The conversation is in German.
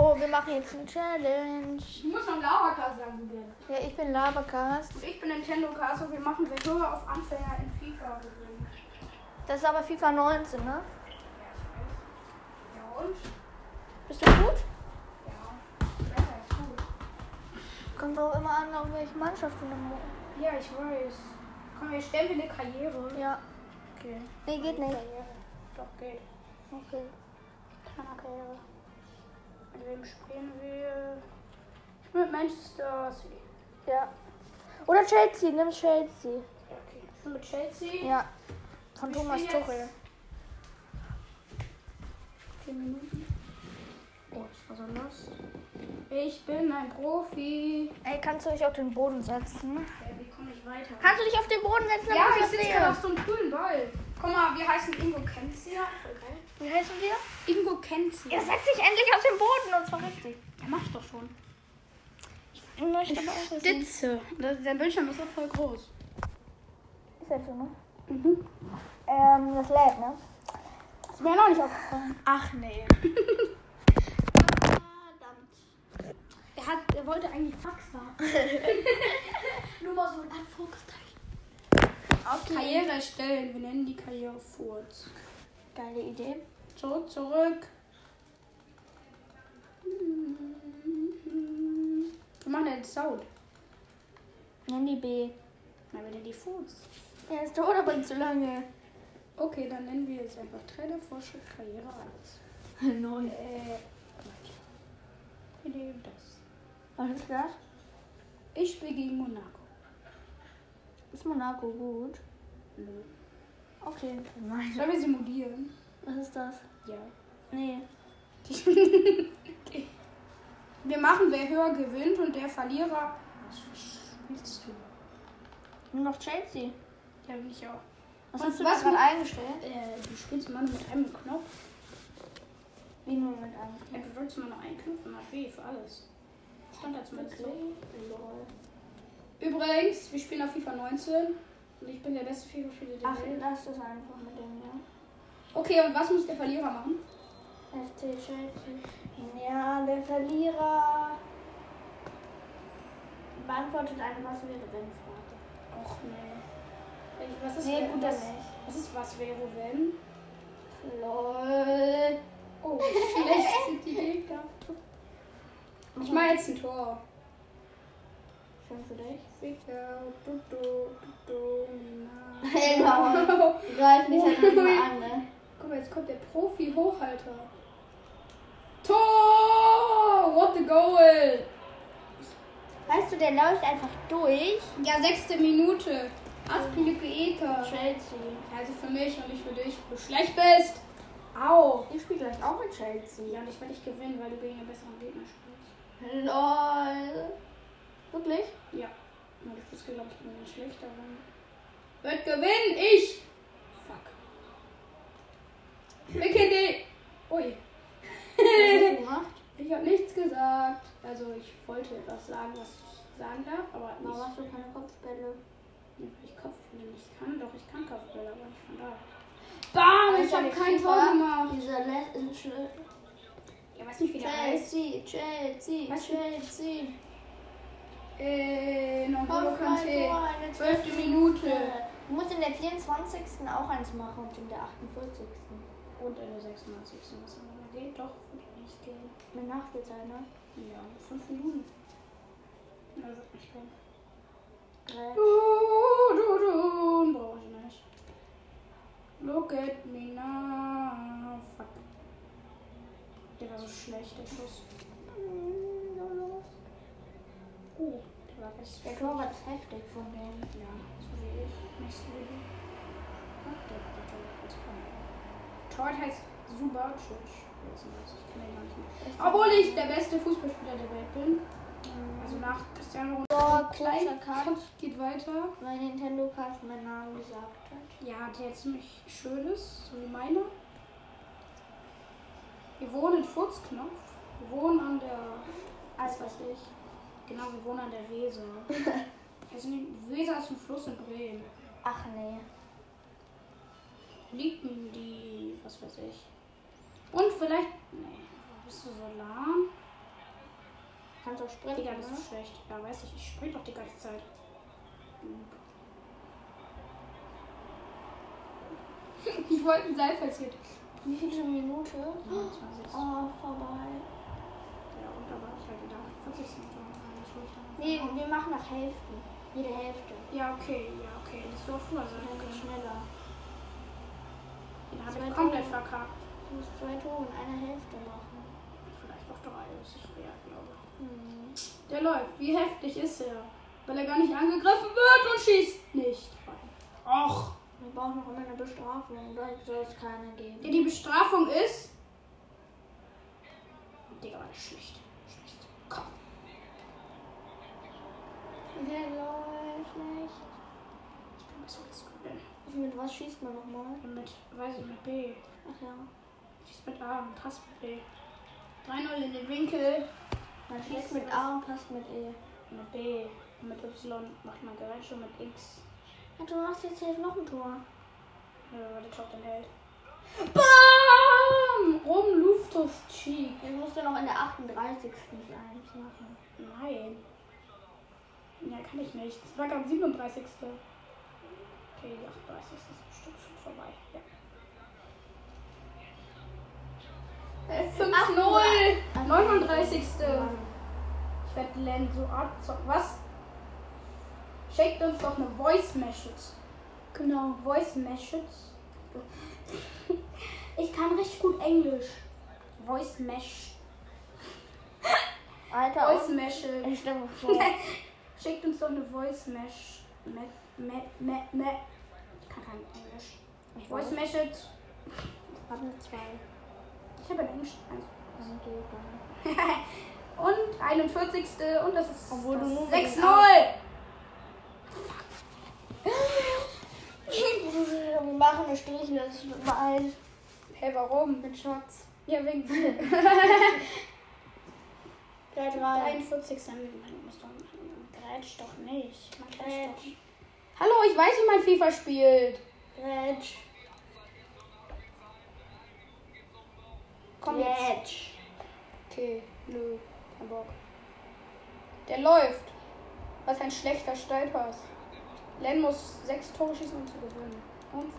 So, wir machen jetzt eine Challenge. Ich muss noch Labercast sagen, du. Ja, ich bin Labercast. Und ich bin Nintendo Cast und wir machen wir höher auf Anfänger in FIFA. Das ist aber FIFA 19, ne? Ja und? Bist du gut? Ja. Besser ist gut. Kommt auch immer an, auf welche Mannschaft du noch. Ja, ich weiß. Komm, wir stellen wir eine Karriere. Ja. Okay. Nee, geht nicht. Karriere. Doch, geht. Okay. Mit wem spielen wir? Ich bin mit Manchester City. Ja. Oder Chelsea, nimm Chelsea. Okay. Ich bin mit Chelsea. Ja. Von Wir Thomas Tuchel. Vier Minuten. Oh, was war so los? Ich bin ein Profi. Ey, kannst du dich auf den Boden setzen? Ja, wie komme ich weiter? Kannst du dich auf den Boden setzen? ja, ich sitze gerade auf so einem coolen Ball. Guck mal, wir heißen Ingo. Voll geil. Wie heißen wir? Ingo Kenzia. Ihr setzt dich endlich auf den Boden und zwar richtig. Ja, mach ich doch schon. Ich möchte aber auch wissen. Stitze. Das, der Bildschirm ist so voll groß. Ist jetzt so, ne? Mhm. Ähm, das lädt, ne? Ist mir noch nicht aufgefallen. Ach nee. Verdammt. Er, hat, er wollte eigentlich Fax haben. Nur mal so ein Anführungszeichen. Okay. Karriere erstellen. Wir nennen die Karriere Furz. Geile Idee. Zurück, zurück. Wir machen den Sound. Nenn die B. Na, wieder die Furz. Ja, es dauert aber nicht so lange. Okay, dann nennen wir jetzt einfach Trainer, Fortschritt, Karriere 1. Neu. Äh, wir nehmen das. Ist das? Ich spiele gegen Monaco. Ist Monaco gut? Nö. Okay. Nein. Sollen wir simulieren? Was ist das? Ja. Nee. okay. Wir machen, wer höher gewinnt und der Verlierer. Was spielst du? Nur noch Chelsea. Ja, bin ich auch. Was Und hast du was gerade mit- eingestellt? Äh, du spielst immer nur mit einem Knopf. Wie nur mit einem. Ja, du drückst immer nur einen Knopf und hat weh für alles. Stand da zumindest so. Lol. Übrigens, wir spielen auf FIFA 19 und ich bin der beste FIFA-Spieler der Ach, Welt. lass das einfach mit dem, ja. Okay, und was muss der Verlierer machen? FC Chelsea. Ja, der Verlierer beantwortet eine Was wäre wenn Frage. Och nee. Ich- Was ist, Nee, wenn, gut, nicht. was ist was wäre wenn? Lol. Oh, schlecht sind die Gegner. Ich mache jetzt ein Tor. Schön für dich. Dudu, Dudu, Mina. Genau. Greif nicht an, ne? Guck mal, jetzt kommt der Profi-Hochhalter. Tor! What the goal! Weißt du, der läuft einfach durch. Ja, sechste Minute. Aspilicueta. Chelsea. Also für mich und nicht für dich, wo du schlecht bist. Au. Ich spiele gleich auch mit Chelsea. Ja, und ich werde dich gewinnen, weil du gegen einen besseren Gegner spielst. Lol. Wirklich? Ja. Und du spielst, glaube ich, gegen einen schlechteren. Wird gewinnen, ich! Fuck. Wicke Ui. Was hast du gemacht? Ich habe nichts gesagt. Also ich wollte etwas sagen, was ich sagen darf, aber Warum nicht. hast du keine Kopfbälle? Ja, weil ich Kopfbälle nicht kann. Doch, ich kann Kopfbälle, aber nicht von da. Bam! Ich Weißt du, habe kein Tor gemacht. Dieser letzte Ja, weiß nicht, wie der heißt. Chelsea, Chelsea, Was? Chelsea. Äh, N'Golo Komm, rein, Kante. Zwölfte Minute. Du musst in der 24. auch eins machen und in der 48. Und in der 96. Was geht doch, wird nicht gehen. Mit Nachspielzeit, ne? Ja, fünf Minuten. Na, wird nicht gehen. Drei. Du, du, du, brauche ich nicht. Look at me now. Fuck. Der war so schlecht, der Schuss. Hm, so los. Oh, der war richtig Der Torwart ist heftig von dem. Ja, so wie ich. Nicht so wie hat klar. Torwart heißt Subacic. Ich, kenne ihn gar nicht mehr. Obwohl ich der beste Fußballspieler der Welt bin. Also nach Cristiano So, Ronaldo. kleiner Cut, Geht weiter. weil Nintendo Cast meinen Namen gesagt hat. Ja, der ziemlich schön ist, so wie meine. Wir wohnen in Furzknopf. Wir wohnen an der. Was weiß ich. Genau, wir wohnen an der Weser. also die Weser ist ein Fluss in Bremen. Ach nee. Liegt denn die. Was weiß ich. Und vielleicht. Nee, bist du so lahm? Kannst auch sprinten, Digga, ne? das ist schlecht. Ja, weiß ich. Ich sprint doch die ganze Zeit. Ich wollte ein Seil passiert. Wie viele Minute? 29. Oh, vorbei. Ja, und aber ich halt wieder 40 Minuten. Nee, wir machen nach Hälften. Jede Hälfte. Ja, okay, ja, okay. Das soll früher sein. Dann geht Okay. schneller. Den habe ich komplett Tore. verkackt. Du musst zwei Tore in einer Hälfte machen. Vielleicht auch drei, das ist schwer, glaube ich. Hm. Der läuft. Wie heftig ist er? Weil er gar nicht angegriffen wird und schießt nicht rein. Och. Wir brauchen noch immer eine Bestrafung. Da soll es keine geben. Ja, die Bestrafung ist. Digga, war das. Schlecht. Komm. Der nicht. Ich bin als du denn. Mit was schießt man nochmal? Mit, weiß ich, mit B. Ach ja. Schießt mit A und passt mit B. 3-0 in den Winkel. Man schießt mit A und passt mit E. Mit B. Und mit Y macht man Gerätsche mit X. Ja, du machst jetzt safe noch ein Tor. Ja, weil der Top den hält. BAM! Rum Luftus Cheek. Jetzt musst du noch in der 38. sein. Das machen. Nein. Ja, kann ich nicht. Das war gerade 37. Okay, die 38. ist bestimmt schon vorbei. Ja. 5-0. 39. Ich werde Len so abzocken. Was? Schickt uns doch eine Voice Message. Genau. Voice Message. Ich kann richtig gut Englisch. Voice Mesh. Alter, Voice Message. ich stelle mir vor. Schickt uns doch eine Voice Mesh. Me, me, me, me. Ich kann kein Englisch. Ich Voice. Message. Hab eine 2. Ich habe ein Englisch. Also dann. Und 41. Und das ist Obwohl du das nur 6-0. mit den Wir machen eine Strichliste überall Hey, warum? mit Shots. Ja, wegen 3, 3. 41. Man muss doch. Grätsch doch nicht. Man Grätsch. Hallo, ich weiß, wie man FIFA spielt. Grätsch. Komm jetzt. Grätsch. Okay, nö, kein Bock. Der läuft. Was ein schlechter Steilpass. Len muss sechs Tore schießen, um zu gewinnen. Und